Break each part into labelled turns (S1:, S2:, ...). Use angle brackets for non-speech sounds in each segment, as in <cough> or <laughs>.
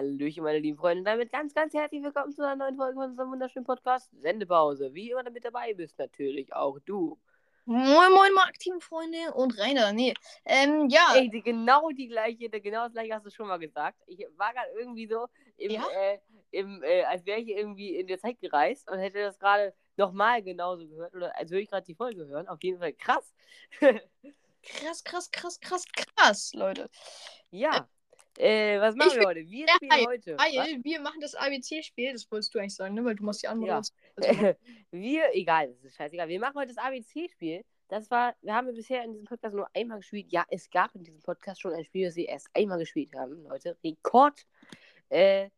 S1: Hallöchen, meine lieben Freunde. Damit ganz, ganz herzlich willkommen zu einer neuen Folge von unserem wunderschönen Podcast Sendepause. Wie immer damit dabei bist, natürlich auch du.
S2: Moin, moin, Marketingfreunde und Rainer. Nee, ähm, ja.
S1: Ey, die, genau die gleiche, genau das gleiche hast du schon mal gesagt. Ich war gerade irgendwie so, im,
S2: Ja?
S1: äh, im, äh, als wäre ich irgendwie in der Zeit gereist und hätte das gerade nochmal genauso gehört. Oder als würde ich gerade die Folge hören. Auf jeden Fall krass. <laughs>
S2: Krass, krass, krass, krass, krass, Leute.
S1: ja. Äh, was machen
S2: Ich
S1: wir heute? Wir spielen
S2: hyped,
S1: heute.
S2: Weil wir machen das ABC-Spiel, das wolltest du eigentlich sagen, ne? Weil du machst die Anmoderation.
S1: Was? <laughs> wir, egal, das ist scheißegal. Wir machen heute das ABC-Spiel. Das war, wir haben bisher in diesem Podcast nur einmal gespielt. Ja, es gab in diesem Podcast schon ein Spiel, das wir erst einmal gespielt haben, Leute. Rekord. Äh,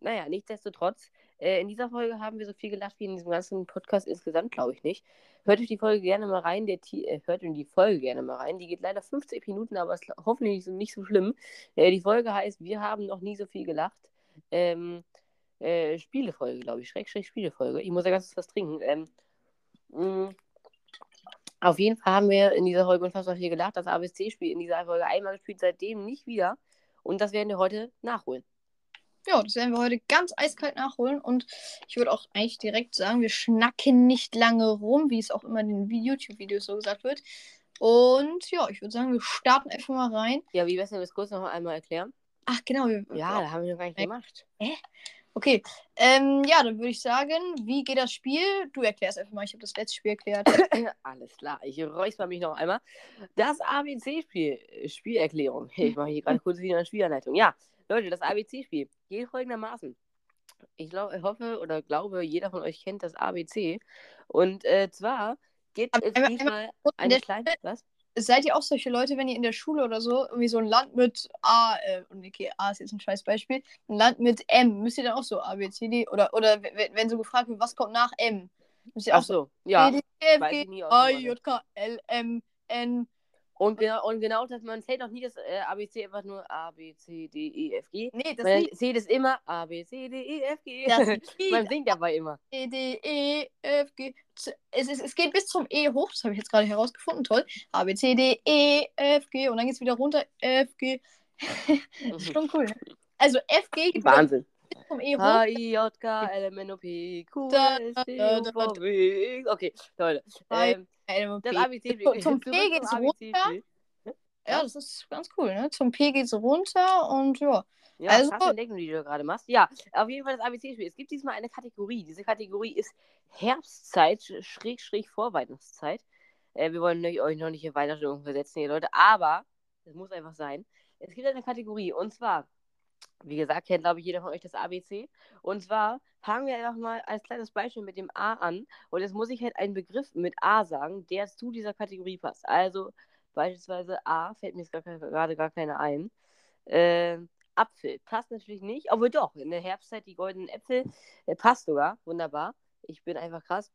S1: naja, nichtsdestotrotz, äh, in dieser Folge haben wir so viel gelacht wie in diesem ganzen Podcast insgesamt, glaube ich nicht. Hört euch die Folge gerne mal rein. Der Ti- äh, hört in die Folge gerne mal rein. Die geht leider 50 Minuten, aber ist hoffentlich nicht so, nicht so schlimm. Äh, die Folge heißt, wir haben noch nie so viel gelacht. Ähm, äh, Spielefolge, glaube ich. Schrägstrich Spielefolge. Ich muss ja ganz was trinken. Ähm, mh, auf jeden Fall haben wir in dieser Folge unfassbar viel gelacht. Das ABC-Spiel in dieser Folge einmal gespielt, seitdem nicht wieder. Und das werden wir heute nachholen.
S2: Ja, das werden wir heute ganz eiskalt nachholen. Und ich würde auch eigentlich direkt sagen, wir schnacken nicht lange rum, wie es auch immer in den YouTube-Videos so gesagt wird. Und ja, ich würde sagen, wir starten einfach mal rein.
S1: Ja, wie wär's denn, das kurz noch einmal erklären?
S2: Ach, genau. Wir,
S1: Ja, da haben wir noch gar nicht
S2: Äh,
S1: gemacht.
S2: Okay, ähm, ja, dann würde ich sagen, wie geht das Spiel? Du erklärst einfach mal, ich habe das letzte Spiel erklärt. <laughs>
S1: Alles klar, ich räusper mich noch einmal. Das ABC-Spiel, äh, Spielerklärung. Ich mache hier gerade <laughs> kurz wieder eine Spielanleitung. Ja, Leute, das ABC-Spiel geht folgendermaßen. Ich, glaub, ich hoffe oder glaube, jeder von euch kennt das ABC. Und äh, zwar geht es
S2: einmal-
S1: diesmal eine kleine. Was?
S2: Seid ihr auch solche Leute, wenn ihr in der Schule oder so irgendwie so ein Land mit A, äh, und okay, A ist jetzt ein scheiß Beispiel, ein Land mit M, müsst ihr dann auch so A, B, C, D, oder, oder wenn so gefragt wird, was kommt nach M, müsst ihr auch
S1: Ach
S2: so,
S1: so, ja.
S2: D, E, F,
S1: weiß
S2: G, A. J, K, L, M, N,
S1: Und genau, und genau das, man zählt auch nie das äh, ABC einfach nur A, B, C, D, E, F, G.
S2: nee, das
S1: Man
S2: Lied,
S1: zählt es immer A, B, C, D, E, F, G.
S2: das <laughs>
S1: man singt dabei immer.
S2: C, D, E, F, G, es, ist, es geht bis zum E hoch, das habe ich jetzt gerade herausgefunden, toll, A, B, C, D, E, F, G, und dann geht es wieder runter, F, G, ist <laughs> schon cool? Also F, G
S1: Wahnsinn.
S2: Zum E hoch,
S1: H, I, J, K, L, M, N, O, P, Q, S, T, U, V, W. Okay, Leute. Ähm, das. ABC-Spiel.
S2: Zum P geht's runter. Ja, das ist ganz cool, ne? Zum P geht's runter und ja.
S1: Ja,
S2: Also-
S1: krasse Entdeckung, die du gerade machst. Ja, auf jeden Fall das ABC-Spiel. Es gibt diesmal eine Kategorie. Diese Kategorie ist Herbstzeit, Schräg, Schräg, Vorweihnachtszeit. Äh, wir wollen euch- euch noch nicht in Weihnachtsstimmung versetzen, ihr Leute, aber es muss einfach sein. Es gibt eine Kategorie und zwar, wie gesagt, kennt glaube ich jeder von euch das ABC. Und zwar fangen wir einfach mal als kleines Beispiel mit dem A an. Und jetzt muss ich halt einen Begriff mit A sagen, der zu dieser Kategorie passt. Also beispielsweise A, fällt mir jetzt gerade gar keine ein. Ähm, Apfel passt natürlich nicht, aber doch, in der Herbstzeit die goldenen Äpfel äh, passt sogar, wunderbar. Ich bin einfach krass.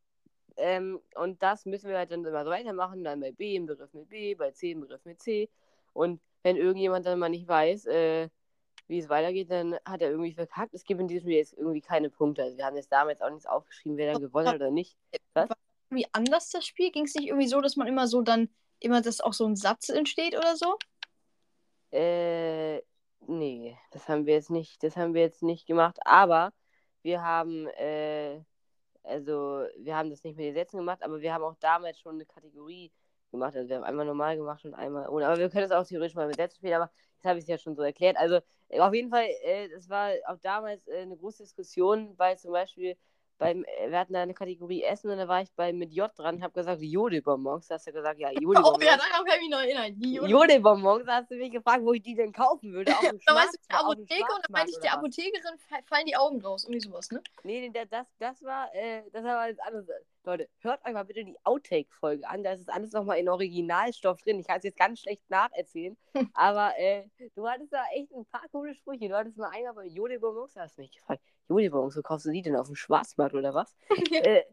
S1: Ähm, und das müssen wir halt dann immer so weitermachen. Dann bei B im Begriff mit B, bei C im Begriff mit C. Und wenn irgendjemand dann mal nicht weiß, äh, wie es weitergeht, dann hat er irgendwie verkackt. Es gibt in diesem Spiel jetzt irgendwie keine Punkte. Also wir haben jetzt damals auch nichts aufgeschrieben, wer dann gewonnen hat oder nicht.
S2: Wie anders das Spiel? Ging es nicht irgendwie so, dass man immer so dann, immer, dass auch so ein Satz entsteht oder so?
S1: Äh, nee, das haben wir jetzt nicht, das haben wir jetzt nicht gemacht, aber wir haben, äh, also wir haben das nicht mit den Sätzen gemacht, aber wir haben auch damals schon eine Kategorie gemacht. Also wir haben einmal normal gemacht und einmal ohne. Aber wir können es auch theoretisch mal mit Sätzen spielen, aber jetzt habe ich es ja schon so erklärt. Also äh, auf jeden Fall, äh, es war auch damals äh, eine große Diskussion, weil zum Beispiel beim, äh, wir hatten da eine Kategorie Essen und da war ich bei mit J dran und habe gesagt Jodelbonbons. Da hast du gesagt, ja, <laughs>
S2: Oh
S1: Jodelbonbons.
S2: ja, daran kann ich mich noch erinnern.
S1: Jodelbonbons, da hast du mich gefragt, wo ich die denn kaufen würde. Auf dem <laughs>
S2: Da meinst du
S1: dem
S2: Apotheke und dann meinte ich, der? Apothekerin fa- fallen die Augen raus. Irgendwie sowas, ne?
S1: Nee, nee, das, das war, äh, das war alles anderes. Leute, hört euch mal bitte die Outtake-Folge an. Da ist alles nochmal in Originalstoff drin. Ich kann es jetzt ganz schlecht nacherzählen. <laughs> aber äh, du hattest da echt ein paar coole Sprüche. Du hattest mal einmal bei Jodelbonbons, da hast du mich gefragt, Jodelbonbons, wo kaufst du die denn auf dem Schwarzmarkt oder was? <laughs> äh,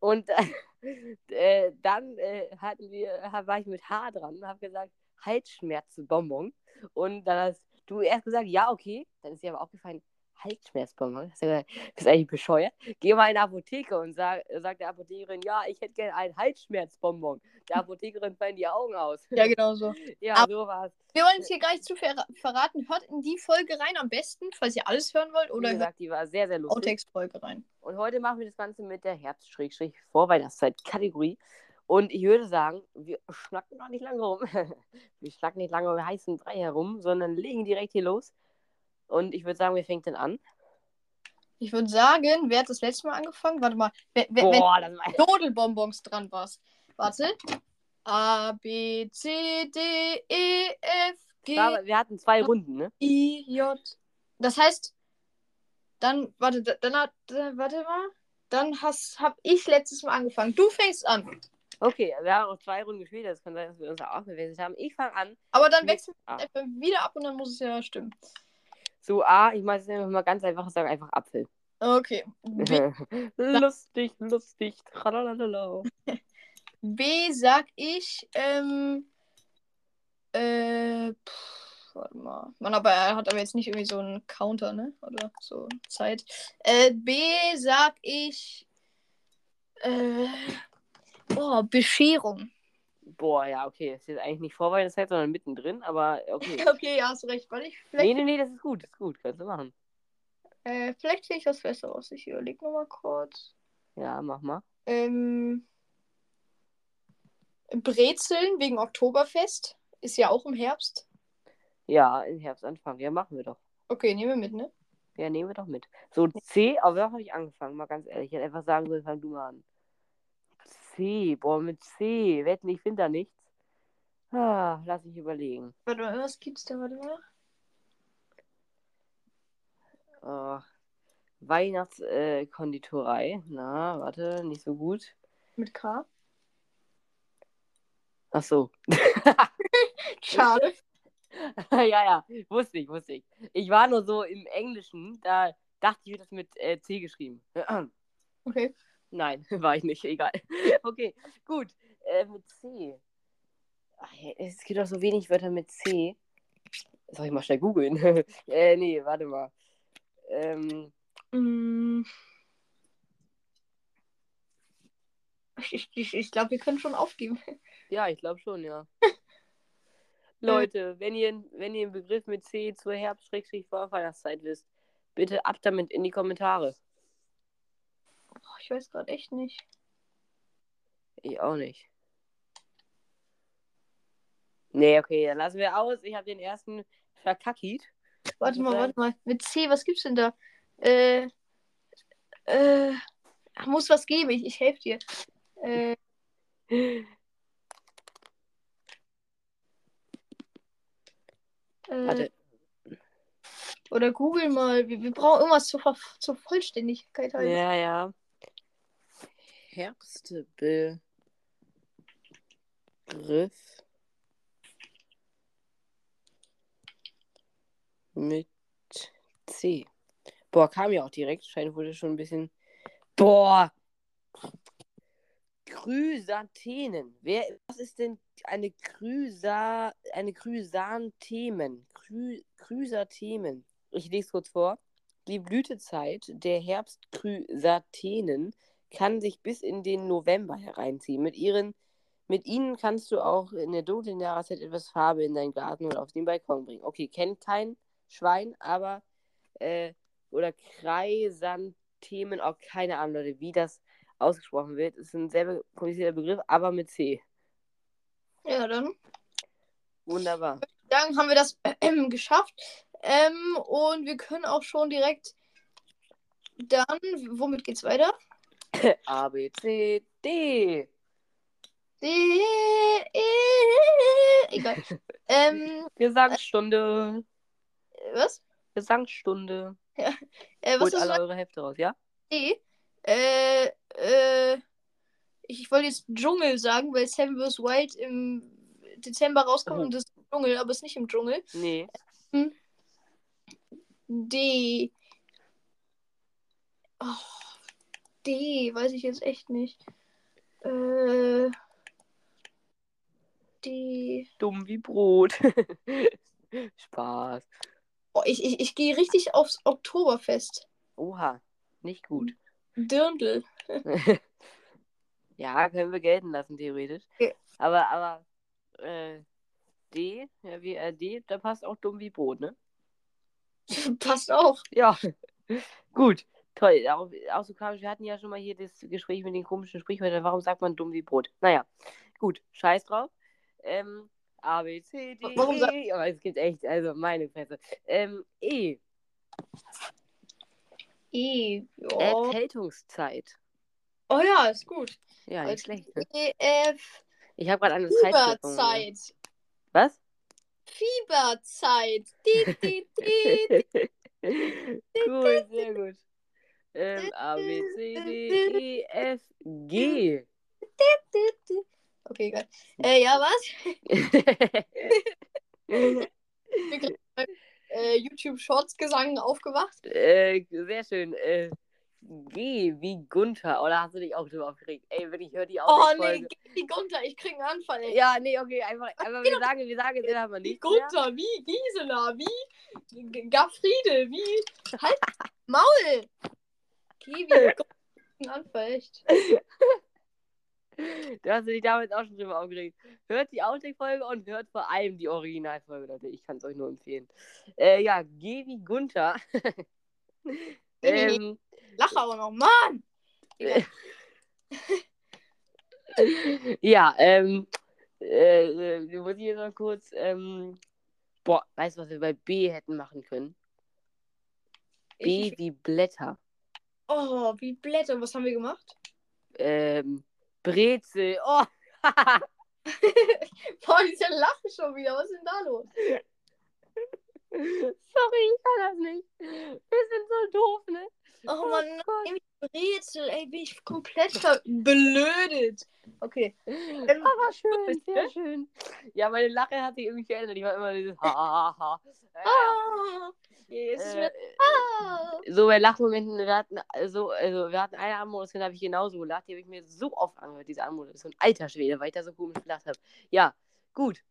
S1: und <laughs> äh, dann äh, hatten wir, war ich mit H dran und habe gesagt, Halsschmerzenbonbon. Und dann hast du erst gesagt, ja, okay. Dann ist dir aber aufgefallen, Halsschmerzbonbon? Das ist eigentlich bescheuert. Geh mal in die Apotheke und sag, sagt der Apothekerin, ja, ich hätte gerne einen Halsschmerzbonbon. Der Apothekerin fallen die Augen aus.
S2: Ja, genau so. <laughs>
S1: ja,
S2: Ab-
S1: so war's.
S2: Wir wollen es hier gar nicht zu ver verraten. Hört in die Folge rein am besten, falls ihr alles hören wollt.
S1: Wie
S2: Oder hört
S1: gesagt, die war sehr, sehr lustig.
S2: Outtakes-Folge rein.
S1: Und heute machen wir das Ganze mit der Herbst-Vorweihnachtszeit-Kategorie. Und ich würde sagen, wir schnacken noch nicht lange rum. <laughs> wir schnacken nicht lange um heißen Brei herum, sondern legen direkt hier los. Und ich würde sagen, wir fangen dann an.
S2: Ich würde sagen, wer hat das letzte Mal angefangen? Warte mal. Wer, wer, wenn
S1: Boah, das war.
S2: Jodelbonbons dran warst. Warte. A, B, C, D, E, F, G,
S1: Aber wir hatten zwei Runden, ne?
S2: I, J. Das heißt, dann, warte, da- dann hat, äh, warte mal. Dann hast, hab ich letztes Mal angefangen. Du fängst an.
S1: Okay, wir haben auch zwei Runden gespielt. Das kann sein, dass wir uns auch gewechselt haben. Ich fange an.
S2: Aber dann wechseln wir wieder ab und dann muss es ja stimmen.
S1: So, A, ich mache es einfach mal ganz einfach sagen, einfach Apfel.
S2: Okay. <laughs> B,
S1: lustig, lustig. Tralalala.
S2: B <laughs> sag ich, ähm, äh, pff, warte mal. Mann, aber er hat aber jetzt nicht irgendwie so einen Counter, ne? Oder so Zeit. Äh, B sag ich, äh, oh, Bescherung.
S1: Boah, ja, okay. Das ist jetzt eigentlich nicht Vorweihnachtszeit, sondern mittendrin, aber okay. <laughs>
S2: Okay, ja, hast du recht. Warte, ich, vielleicht,
S1: Nee, nee, nee, das ist gut, das ist gut. Kannst du machen.
S2: äh, vielleicht sehe ich was Besseres. Ich überlege nochmal kurz.
S1: Ja, mach mal.
S2: Ähm, Brezeln wegen Oktoberfest. Ist ja auch im Herbst.
S1: Ja, im Herbstanfang. Ja, machen wir doch.
S2: Okay, nehmen wir mit, ne?
S1: Ja, nehmen wir doch mit. So, C, aber da habe ich angefangen, mal ganz ehrlich. Ich hätte einfach sagen sollen, fang du mal an. C, boah, mit C. Wetten, ich finde da nichts. Ah, lass mich überlegen.
S2: Warte mal, was gibt's da? Warte mal.
S1: Oh, Weihnachtskonditorei. Äh. Na, warte, nicht so gut.
S2: Mit K.
S1: Ach so. <laughs>
S2: Schade. <laughs>
S1: ja, ja, wusste ich, wusste ich. Ich war nur so im Englischen, da dachte ich, wird das mit äh, C geschrieben. <clears throat>
S2: Okay.
S1: Nein, <laughs> war ich nicht, egal. <laughs> Okay, gut. Äh, mit C. Ach, es gibt auch so wenig Wörter mit C. Soll ich mal schnell googeln? <laughs> äh, nee, warte mal. Ähm,
S2: Mm. Ich, ich, ich glaube, wir können schon aufgeben.
S1: ja, ich glaube schon, ja. Leute, wenn ihr, wenn ihr einen Begriff mit C zur Herbst-Vorweihnachtszeit wisst, bitte ab damit in die Kommentare.
S2: Ich weiß gerade echt nicht.
S1: Ich auch nicht. Nee, okay, dann lassen wir aus. Ich habe den ersten verkackit.
S2: Warte mal, warte mal. Mit C, was gibt's denn da? Äh. Äh. Muss was geben, ich, ich helfe dir. Äh. äh,
S1: Warte.
S2: Oder google mal. Wir, wir brauchen irgendwas zur, Ver zur Vollständigkeit halt.
S1: Ja, ja. Herbstbegriff mit C. Boah, kam ja auch direkt. Scheint wurde schon ein bisschen. Boah! Chrysanthenen. Wer, was ist denn eine Chrysa, eine Chrysanthemen? Chrys Chrysanthemen. Ich lese kurz vor. Die Blütezeit der Herbstchrysanthenen kann sich bis in den November hereinziehen. Mit, ihren, mit ihnen kannst du auch in der dunklen Jahreszeit etwas Farbe in deinen Garten oder auf den Balkon bringen. Okay, kennt kein Schwein, aber äh, oder Chrysanthemen, auch keine Ahnung, Leute, wie das ausgesprochen wird. Ist ein sehr komplizierter Begriff, aber mit C.
S2: Ja, dann.
S1: Wunderbar.
S2: Dann haben wir das äh, geschafft. Ähm, und wir können auch schon direkt dann, womit geht's weiter?
S1: A, B, C, D.
S2: D, E, egal. ähm,
S1: Gesangsstunde.
S2: was?
S1: Gesangsstunde.
S2: Äh, was
S1: Holt alle eure Hefte raus, ja?
S2: D? Äh, äh, ich wollte jetzt Dschungel sagen, weil Seven vs. Wild im Dezember rauskommt
S1: Oh.
S2: und das ist im Dschungel, aber es ist nicht im Dschungel.
S1: Nee.
S2: D. Oh, D, weiß ich jetzt echt nicht. Äh. D.
S1: Dumm wie Brot. <laughs> Spaß.
S2: Oh, ich ich, ich gehe richtig aufs Oktoberfest.
S1: Oha, nicht gut.
S2: Dirndl. <laughs>
S1: ja, können wir gelten lassen, theoretisch.
S2: Ja.
S1: Aber, aber, äh, D, ja, wie äh, D, da passt auch dumm wie Brot, ne? <laughs>
S2: Passt auch.
S1: Ja. Gut. Toll. Auch, auch so komisch. Wir hatten ja schon mal hier das Gespräch mit den komischen Sprichwörtern. Warum sagt man dumm wie Brot? Naja. Gut. Scheiß drauf. Ähm, A, B, C, D,
S2: Warum
S1: E. Aber es gibt echt, also meine Fresse. Ähm, E.
S2: E. Ja.
S1: Erkältungszeit.
S2: Oh ja, ist gut.
S1: Ja, nicht schlecht. Ne?
S2: E, F.
S1: Ich habe gerade eine Zeit.
S2: Fieberzeit.
S1: Was?
S2: Fieberzeit. <laughs>
S1: Gut, sehr gut. Ähm, A, B, C, D, E, F, G.
S2: Okay, egal. Äh, ja, was? <laughs> Äh, YouTube Shorts Gesang aufgewacht.
S1: äh, sehr schön. Äh, G wie Gunther. Oder hast du dich auch drüber aufgeregt? Ey, wenn ich höre die
S2: Oh nee, geh die Gunter, ich krieg einen Anfall, ey.
S1: Ja, nee, okay, einfach, einfach wir sagen, wir sagen jetzt einfach
S2: Wie
S1: nicht mehr.
S2: Gunther, wie Gisela, wie G- Gafriede, wie. Halt, Maul! Geh wie Gunther. Ein Anfall, echt.
S1: Du hast dich damals auch schon drüber aufgeregt. Hört die Outtake-Folge und hört vor allem die Originalfolge, Leute. Ich kann es euch nur empfehlen. Äh, ja, G wie Gunther. <laughs> ähm,
S2: Lach aber noch, Mann! <laughs>
S1: ja, ähm, äh, äh, muss ich jetzt mal kurz, ähm, boah, weißt du, was wir bei B hätten machen können? B wie Blätter.
S2: Oh, wie Blätter, was haben wir gemacht?
S1: Ähm, Brezel. Oh, <laughs>
S2: Boah, diese Lachen schon wieder, was ist denn da los? <laughs>
S1: sorry, ich kann das nicht. Wir sind so doof, ne?
S2: Oh Mann,
S1: Gott.
S2: ey, Brezel, ey, bin ich komplett verblödet. Okay. Ähm,
S1: Aber schön, sehr schön. Ja, meine Lache hat sich irgendwie verändert. Ich war immer dieses Ha, ha, ha. Äh, so bei Lachmomenten, wir hatten, also, also wir hatten eine Anmodus, da habe ich genauso gelacht. Die habe ich mir so oft angehört, diese ein alter Schwede, weil ich da so komisch gelacht habe. Ja, gut.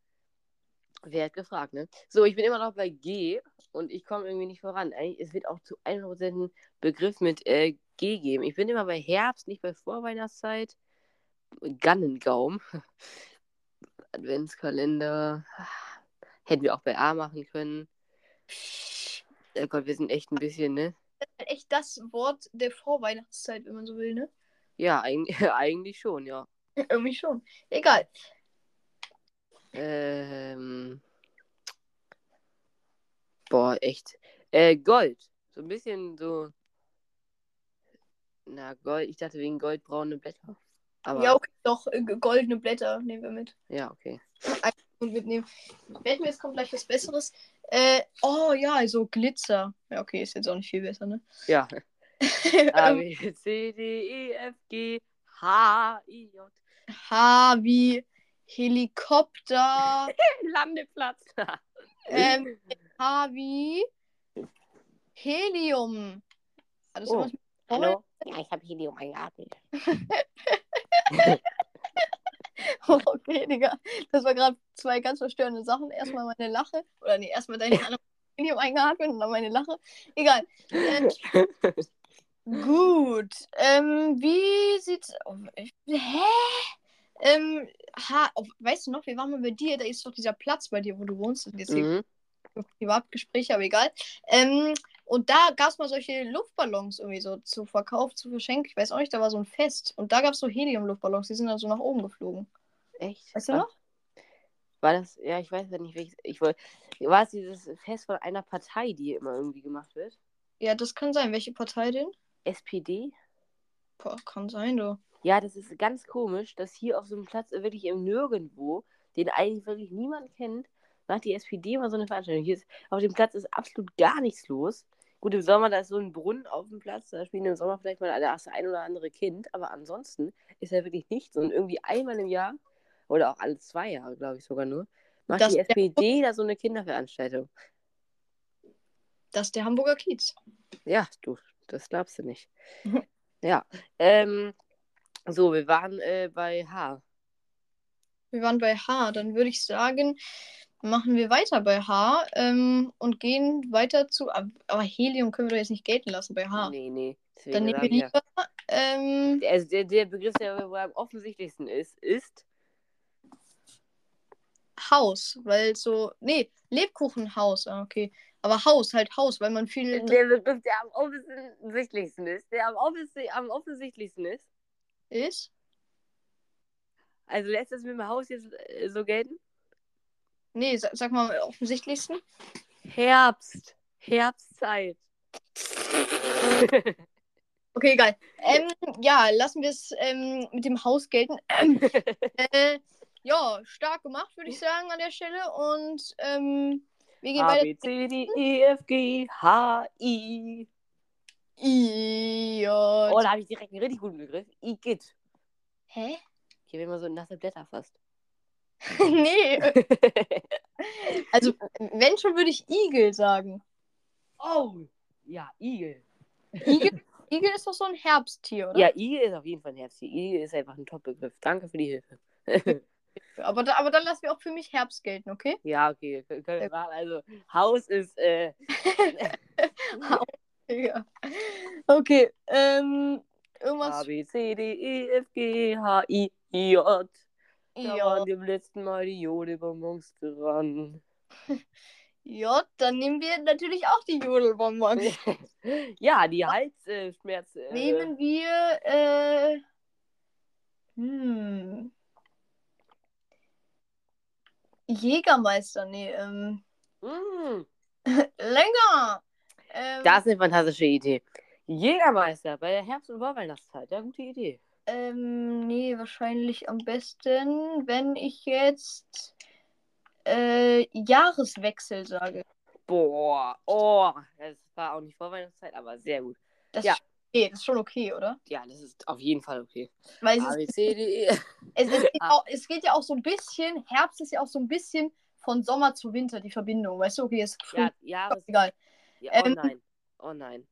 S1: Wer hat gefragt, ne? So, ich bin immer noch bei G und ich komme irgendwie nicht voran. Eigentlich, es wird auch zu 100% einen Begriff mit äh, G geben. Ich bin immer bei Herbst, nicht bei Vorweihnachtszeit. Gannengaum. <laughs> Adventskalender. Hätten wir auch bei A machen können. Oh Gott, wir sind echt ein bisschen, ne?
S2: echt das Wort der Vorweihnachtszeit, wenn man so will, ne?
S1: Ja, eigentlich, <laughs> eigentlich schon, ja. <laughs>
S2: Irgendwie schon. Egal.
S1: Ähm. Boah, echt. Äh, Gold. So ein bisschen so. Na, Gold. Ich dachte wegen goldbraune Blätter. Aber
S2: Ja, okay, doch, äh, goldene Blätter nehmen wir mit.
S1: ja, okay.
S2: Und mitnehmen. Werden wir jetzt kommt gleich was Besseres. Äh, oh ja, also Glitzer. Ja, okay, ist jetzt auch nicht viel besser, ne?
S1: Ja. <laughs> A,
S2: Ähm,
S1: B, C, D, E, F, G, H, I, J.
S2: H wie Helikopter. <laughs>
S1: Landeplatz.
S2: ähm, H wie Helium. Das
S1: Oh, Hallo? Ja, ich habe Helium eingeatmet. <laughs>
S2: Okay, Digga. Das war gerade zwei ganz verstörende Sachen. Erstmal meine Lache. Oder nee, erstmal deine Helium eingeatmet und dann meine Lache. Egal. Äh, gut. Ähm, wie sieht's. Oh, hä? Ähm, ha, oh, weißt du noch, wir waren mal bei dir, da ist doch dieser Platz bei dir, wo du wohnst. Und jetzt hier
S1: mhm.
S2: Privatgespräche, aber egal. Ähm, und da gab es mal solche Luftballons irgendwie so zu Verkauf, zu verschenken. Ich weiß auch nicht, da war so ein Fest. Und da gab es so Helium-Luftballons, die sind dann so nach oben geflogen.
S1: Echt?
S2: Weißt du
S1: War-
S2: noch?
S1: War das, ja, ich weiß ja nicht, welches, ich wollte, war es dieses Fest von einer Partei, die immer irgendwie gemacht wird?
S2: Ja, das kann sein. Welche Partei denn?
S1: SPD?
S2: Boah, kann sein, du.
S1: Ja, das ist ganz komisch, dass hier auf so einem Platz wirklich im Nirgendwo, den eigentlich wirklich niemand kennt, macht die SPD mal so eine Veranstaltung. Hier ist, auf dem Platz ist absolut gar nichts los. Gut, im Sommer, da ist so ein Brunnen auf dem Platz, da spielen im Sommer vielleicht mal das ein oder andere Kind, aber ansonsten ist da wirklich nichts. Und irgendwie einmal im Jahr, oder auch alle zwei Jahre, glaube ich sogar nur, macht
S2: Das-
S1: die SPD da so eine Kinderveranstaltung.
S2: Das ist der Hamburger Kiez.
S1: Ja, du, das glaubst du nicht.
S2: Mhm.
S1: ja. Ähm, so, wir waren äh, bei H.
S2: Wir waren bei H. Dann würde ich sagen, machen wir weiter bei H ähm, und gehen weiter zu. Aber Helium können wir doch jetzt nicht gelten lassen bei H.
S1: Nee, nee. Deswegen
S2: Dann nehmen wir lieber. Ähm,
S1: Der, also der, der Begriff, der wohl am offensichtlichsten ist, ist.
S2: Haus, weil so. Nee, Lebkuchenhaus, ah, okay. Aber Haus, halt Haus, weil man viel
S1: Der Begriff, der am offensichtlichsten ist. Der am, offensi am offensichtlichsten ist.
S2: ist.
S1: Also lässt das mit dem Haus jetzt äh, so gelten?
S2: Nee, sag, sag mal am offensichtlichsten.
S1: Herbst. Herbstzeit. <laughs>
S2: Okay, egal. Ähm, ja, lassen wir es ähm, mit dem Haus gelten. Ähm, <laughs> äh, ja, stark gemacht, würde ich sagen, an der Stelle. Und ähm, wir gehen
S1: A. B, C, D, E, F, G, H, I.
S2: I, J.
S1: Oh, da habe ich direkt einen richtig guten Begriff. Igitt.
S2: Hä?
S1: Hier wenn man so nasse Blätter fasst. <laughs>
S2: nee. Also, wenn schon, würde ich Igel sagen.
S1: oh. Ja, Igel.
S2: Igel, Igel ist doch so ein Herbsttier, oder?
S1: Ja, Igel ist auf jeden Fall ein Herbsttier. Igel ist einfach ein Top-Begriff. Danke für die Hilfe. <laughs>
S2: Aber, da, aber dann lassen wir auch für mich Herbst gelten, okay?
S1: ja, okay. Können wir machen. Also, Haus ist. Äh, <laughs>
S2: Ja. Okay, ähm,
S1: A,
S2: irgendwas.
S1: B, C, D, E, F, G, H, I, J. Da
S2: Ja.
S1: waren dem letzten Mal die Jodelbonbons dran. <laughs>
S2: J, dann nehmen wir natürlich auch die Jodelbonbons. <laughs>
S1: ja, die Halsschmerz. Äh,
S2: Nehmen wir, äh, hm. Jägermeister, nee, ähm,
S1: mh, <laughs>
S2: länger. Ähm,
S1: das ist eine fantastische Idee. Jägermeister bei der Herbst- und Vorweihnachtszeit. Ja, gute Idee.
S2: Ähm, nee, wahrscheinlich am besten, wenn ich jetzt äh, Jahreswechsel sage.
S1: Boah, oh, das war auch nicht Vorweihnachtszeit, aber sehr gut.
S2: Das,
S1: Ja.
S2: Ist, okay, das ist schon okay, oder?
S1: Ja, das ist auf jeden Fall okay.
S2: Weil es,
S1: A,
S2: ist,
S1: B, C, D, E. <laughs>
S2: es, es, geht
S1: Ah.
S2: auch, es geht ja auch so ein bisschen, Herbst ist ja auch so ein bisschen von Sommer zu Winter die Verbindung. Weißt du, okay, ist früh,
S1: Ja, Jahres.
S2: egal.
S1: Ja, oh
S2: Ähm,
S1: nein. Oh nein.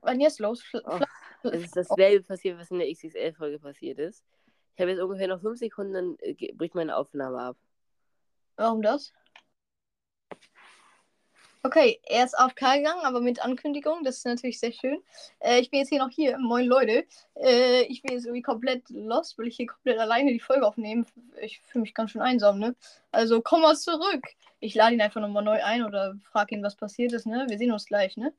S2: Wann jetzt los?
S1: Oh, Es ist dasselbe passiert, was in der XXL-Folge passiert ist. Ich habe jetzt ungefähr noch fünf Sekunden, dann äh, bricht meine Aufnahme ab.
S2: Warum das? Okay, er ist AFK gegangen, aber mit Ankündigung. Das ist natürlich sehr schön. Äh, ich bin jetzt hier noch hier. Moin Leute. Äh, ich bin jetzt irgendwie komplett lost, weil ich hier komplett alleine die Folge aufnehme. Ich fühle mich ganz schön einsam, ne? Also komm mal zurück. Ich lade ihn einfach nochmal neu ein oder frage ihn, was passiert ist, ne? Wir sehen uns gleich, ne?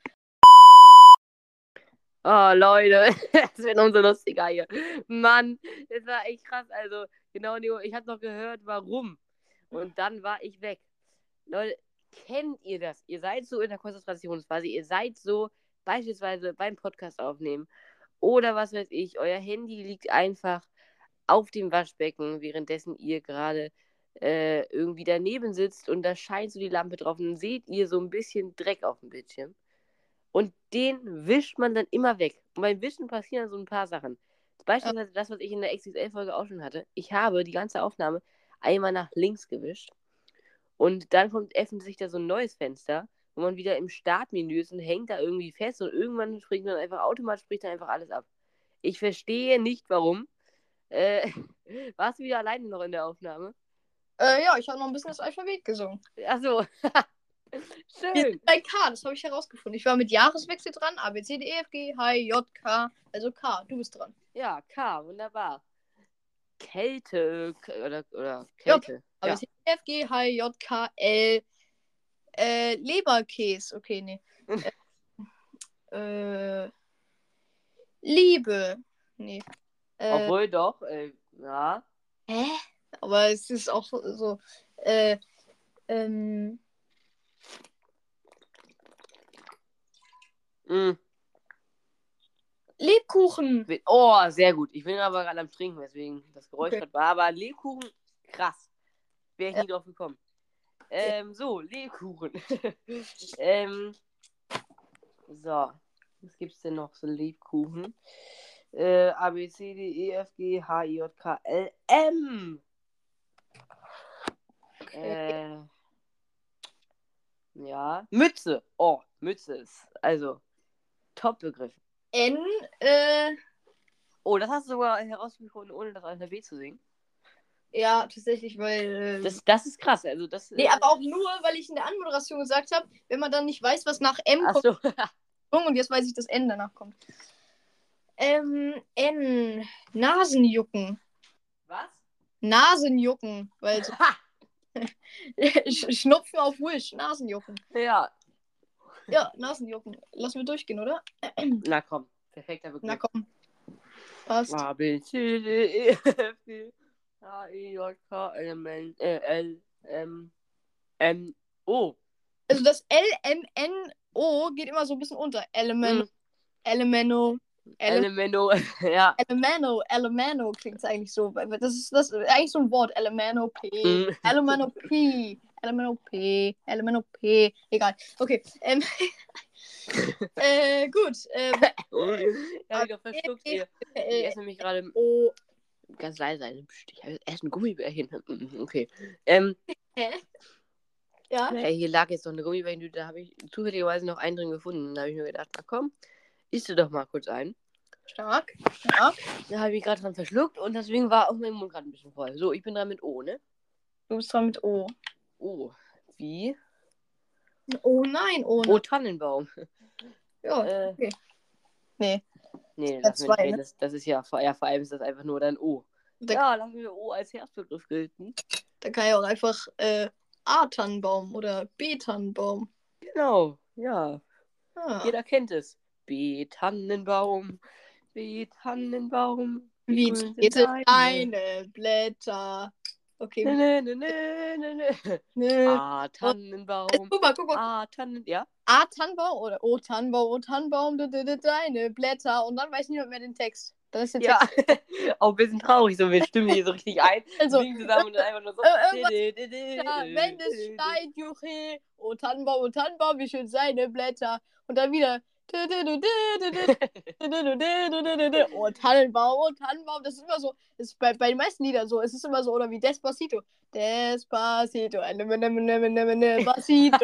S1: Oh, Leute, <laughs> das wird umso lustiger hier. Mann, das war echt krass. Also, genau, Neo, ich habe noch gehört, warum. Und dann war ich weg. Leute, kennt ihr das? Ihr seid so in der Konzentrationsphase, ihr seid so beispielsweise beim Podcast aufnehmen oder was weiß ich, euer Handy liegt einfach auf dem Waschbecken, währenddessen ihr gerade äh, irgendwie daneben sitzt und da scheint so die Lampe drauf und dann seht ihr so ein bisschen Dreck auf dem Bildschirm. Und den wischt man dann immer weg. Und beim Wischen passieren so ein paar Sachen. Beispielsweise das, was ich in der XXL-Folge auch schon hatte. Ich habe die ganze Aufnahme einmal nach links gewischt. Und dann kommt öffnet sich da so ein neues Fenster, wo man wieder im Startmenü ist und hängt da irgendwie fest und irgendwann spricht man einfach automatisch spricht dann einfach alles ab. Ich verstehe nicht warum. Äh, <laughs> warst du wieder alleine noch in der Aufnahme?
S2: Äh, ja, ich habe noch ein bisschen das Alphabet gesungen.
S1: Achso. <laughs>
S2: Wir
S1: Schön.
S2: sind bei K, das habe ich herausgefunden. Ich war mit Jahreswechsel dran. A, B, C, D, E, F, G, H, J, K. Also K, du bist dran.
S1: Ja, K, wunderbar. Kälte oder, oder Kälte.
S2: E, F, G, H, J, K, L. Äh, Leberkäse. Okay, nee. <laughs> äh, äh, Liebe. Nee. Äh,
S1: Obwohl doch, äh, ja.
S2: hä? Aber es ist auch so. Äh, ähm,
S1: Mm.
S2: Lebkuchen.
S1: Oh, sehr gut. Ich bin aber gerade am Trinken, deswegen das Geräusch
S2: Okay.
S1: gerade war. Aber Lebkuchen, krass. Wäre ich
S2: Ja.
S1: nie drauf gekommen. Ähm, so, Lebkuchen. <laughs> ähm, so, was gibt's denn noch so Lebkuchen? Äh, A, B, C, D, E, F, G, H, I, J, K, L, M.
S2: Okay.
S1: Äh, ja, Mütze. Oh, Mütze ist, also, Top-Begriff.
S2: N. Äh,
S1: Oh, das hast du sogar herausgefunden, ohne das Alphabet zu singen.
S2: Ja, tatsächlich, weil. äh,
S1: Das, das ist krass. Also das,
S2: nee,
S1: äh,
S2: aber auch nur, weil ich in der Anmoderation gesagt habe, wenn man dann nicht weiß, was nach M
S1: Ach
S2: kommt.
S1: so. <laughs>
S2: Und jetzt weiß ich, dass N danach kommt. Ähm, N. Nasenjucken.
S1: Was?
S2: Nasenjucken. Weil so <laughs> Sch- Schnupfen auf Wish. Nasenjucken.
S1: ja.
S2: Ja, Nasenjucken. Lassen wir durchgehen, oder? <clears throat>
S1: Na komm. Perfekter Begriff.
S2: Na komm. Passt.
S1: A, B, C, D, E, F, G, H, I, J, K, L, M, N, äh, L, M, N, O.
S2: Also das L, M, N, O geht immer so ein bisschen unter. Elemento,
S1: Mhm.
S2: Elemento, Ele
S1: Elemento, <laughs> ja.
S2: Elemento, Elemento klingt es eigentlich so. Das ist, das ist eigentlich so ein Wort. Elemento P.
S1: Mhm.
S2: Elemento P. Elemento P. Elemento P. Egal. Okay. Ähm, <laughs> äh, gut. <laughs> Äh,
S1: ja, ich doch verschluckt hier. Ich esse nämlich gerade
S2: O.
S1: ganz leise Ich habe erst ein Gummibärchen. Mhm, Okay. Ähm, <laughs>
S2: Hä? Ja?
S1: ja, hier lag jetzt noch eine Gummibärchen, da habe ich zufälligerweise noch einen drin gefunden. Da habe ich mir gedacht, na komm, isst du doch mal kurz ein.
S2: Stark. Stark.
S1: Da habe ich gerade dran verschluckt und deswegen war auch mein Mund gerade ein bisschen voll. So, ich bin dran mit O, ne?
S2: Du bist dran mit O.
S1: O. Wie?
S2: Oh nein, O.
S1: O Tannenbaum.
S2: Ja.
S1: Äh,
S2: okay. Nee.
S1: Nee, mir nicht
S2: zwei, ne?
S1: das, das ist ja, vor- ja, vor allem ist das einfach nur dein O.
S2: Da,
S1: Ja, lassen wir O als Herzbegriff gelten.
S2: da kann ja auch einfach äh, A-Tannenbaum oder B-Tannenbaum.
S1: Genau, ja.
S2: Ah.
S1: Jeder kennt es. B Tannenbaum, B Tannenbaum.
S2: Wie zählte
S1: deine.
S2: Blätter? Okay.
S1: Ne, ne, ne, ne, ne.
S2: Nö.
S1: A Tannenbaum.
S2: Guck mal, guck mal.
S1: A Tannen, ja?
S2: A Tannenbaum oder O Tannenbaum, O Tannenbaum, deine Blätter. Und dann weiß niemand mehr den Text. Das ist der
S1: Ja. <laughs> Auch ein bisschen traurig, so wir stimmen hier so richtig ein. <laughs>
S2: Also,
S1: singen zusammen und dann einfach nur so. <laughs>
S2: irgendwas- Ja, wenn es
S1: Schneit.
S2: schneit, Juche, O Tannenbaum, O Tannenbaum, wie schön seine Blätter. Und dann wieder. Oh, Tannenbaum, oh, Tannenbaum, das ist immer so, ist bei, bei den meisten Liedern so, es ist immer so, oder wie Despacito. Despacito, Despacito,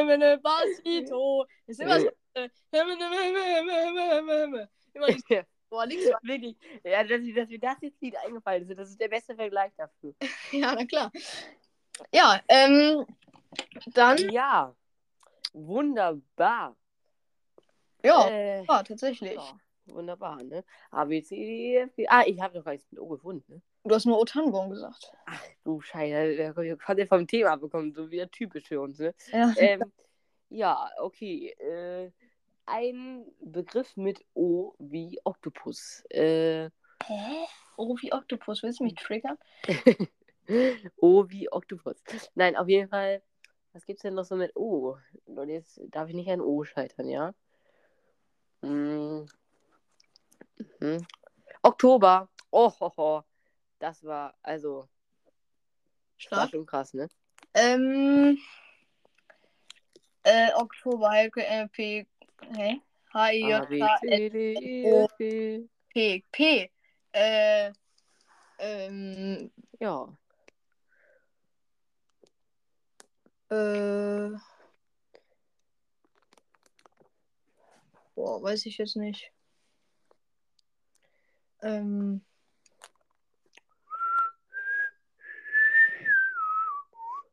S2: Despacito. Ist immer so. Immer so. Boah, links
S1: Wirklich. Ja, dass, dass mir das jetzt Lied eingefallen ist, das ist der beste Vergleich dafür.
S2: ja, na klar. Ja, ähm, dann.
S1: Ja, wunderbar.
S2: Ja,
S1: Äh,
S2: ja tatsächlich.
S1: ja, wunderbar, ne? A, B, C, D, E, F, G. Ah, ich habe doch gar nichts mit O gefunden, ne?
S2: Du hast nur O Tannenbaum gesagt.
S1: Ach du Scheiße, der konnte vom Thema bekommen, so wieder typisch für uns, ne?
S2: Ja.
S1: ähm, ja, okay. Äh, ein Begriff mit O wie Oktopus. Äh,
S2: Hä? Oh, wie Oktopus. Willst du mich triggern? <laughs>
S1: o wie Oktopus. Nein, auf jeden Fall. Was gibt's denn noch so mit O? Und jetzt darf ich nicht an O scheitern, ja? Hm. Mhm. Oktober. Oh, ho, ho. Das war, also, war
S2: Stark.
S1: schon krass, ne?
S2: Ähm. Äh, Oktober, Helke, äh, P. Hä? H, I, J, K, L,
S1: E,
S2: O. P. P. Äh. Ähm.
S1: Ja.
S2: Äh. Boah, weiß ich jetzt nicht. Ähm.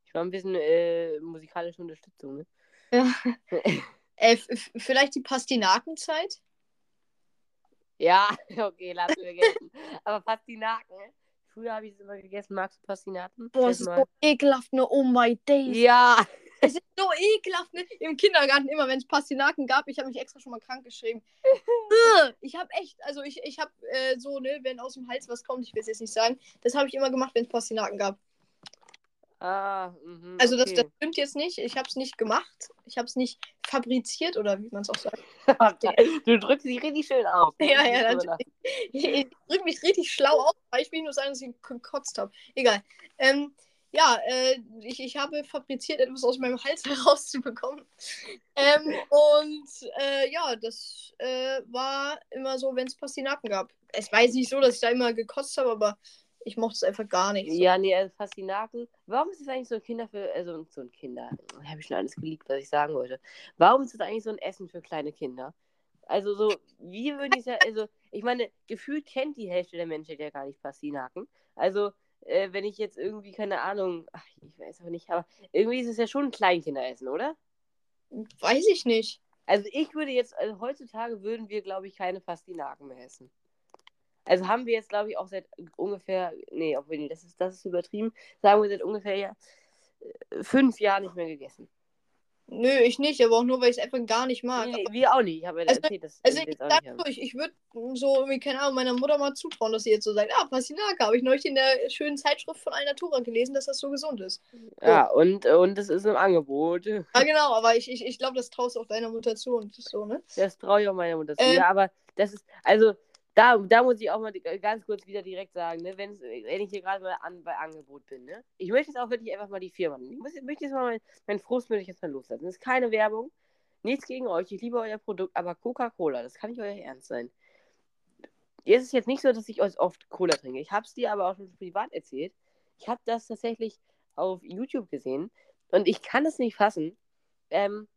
S1: Ich war ein bisschen äh, musikalische Unterstützung, ne?
S2: Ja. <laughs> Äh, vielleicht die Pastinakenzeit?
S1: Ja, <laughs> okay, lass mir vergessen. Aber Pastinaken. Früher habe ich es immer gegessen. Magst du Pastinaken?
S2: Boah, es ist so ekelhaft, ne? Oh my days.
S1: Ja.
S2: Es ist so ekelhaft, ne? Im Kindergarten immer, wenn es Pastinaken gab, ich habe mich extra schon mal krank geschrieben. <laughs> Ich habe echt, also ich, ich habe äh, so, ne, wenn aus dem Hals was kommt, ich will es jetzt nicht sagen, das habe ich immer gemacht, wenn es Pastinaken gab.
S1: Ah, mhm,
S2: Also das, das
S1: okay.
S2: stimmt jetzt nicht, ich habe es nicht gemacht, ich habe es nicht fabriziert oder wie man es auch sagt. <laughs>
S1: du drückst dich richtig schön aus.
S2: Ja, ja,
S1: natürlich. <laughs>
S2: Ich drücke mich richtig schlau aus, weil ich will nur sagen, dass ich gekotzt habe. Egal. Ähm, ja, äh, ich, ich habe fabriziert, etwas aus meinem Hals <laughs> herauszubekommen. Ähm, und äh, ja, das äh, war immer so, wenn es Pastinaken gab. Es jetzt nicht so, dass ich da immer gekotzt habe, aber ich mochte es einfach gar nicht. So.
S1: Ja, nee, also Pastinaken. Warum ist es eigentlich so ein Kinder für, also so ein Kinder, habe ich schon alles geliebt, was ich sagen wollte. Warum ist es eigentlich so ein Essen für kleine Kinder? Also so, wie würde ich sagen, also ich meine, gefühlt kennt die Hälfte der Menschheit ja gar nicht Pastinaken. Also äh, wenn ich jetzt irgendwie, keine Ahnung, ach, ich weiß auch nicht, aber irgendwie ist es ja schon ein Kleinkinderessen, oder?
S2: Weiß ich nicht.
S1: Also ich würde jetzt, also heutzutage würden wir, glaube ich, keine Pastinaken mehr essen. Also haben wir jetzt, glaube ich, auch seit ungefähr, nee, obwohl, das ist, das ist übertrieben, sagen wir seit ungefähr ja, fünf Jahren nicht mehr gegessen.
S2: Nö, ich nicht, aber auch nur, weil ich es einfach gar nicht mag.
S1: Nee,
S2: Aber-
S1: wir auch nicht. Ich habe ja
S2: Also-
S1: erzählt, dass
S2: also ich sag so, ich, ich würde so, irgendwie, keine Ahnung, meiner Mutter mal zutrauen, dass sie jetzt so sagt, ah, Pastinake, habe ich neulich in der schönen Zeitschrift von Alnatura gelesen, dass das so gesund ist.
S1: Ja, und, und es ist im Angebot.
S2: Ah, genau, aber ich, ich, ich glaube, das traust du auch deiner Mutter zu und so, ne?
S1: Das traue ich auch meiner Mutter zu.
S2: Ähm.
S1: Ja, aber das ist, also, da, da muss ich auch mal ganz kurz wieder direkt sagen, ne, wenn ich hier gerade mal an, bei Angebot bin, ne? Ich möchte jetzt auch wirklich einfach mal die Firma. Ich muss, möchte jetzt mal mein, mein Frust möchte ich jetzt mal loslassen. Das ist keine Werbung. Nichts gegen euch. Ich liebe euer Produkt, aber Coca-Cola, das kann nicht euer Ernst sein. Es ist jetzt nicht so, dass ich euch oft Cola trinke. Ich habe es dir aber auch schon privat erzählt. Ich habe das tatsächlich auf YouTube gesehen und ich kann es nicht fassen. Ähm,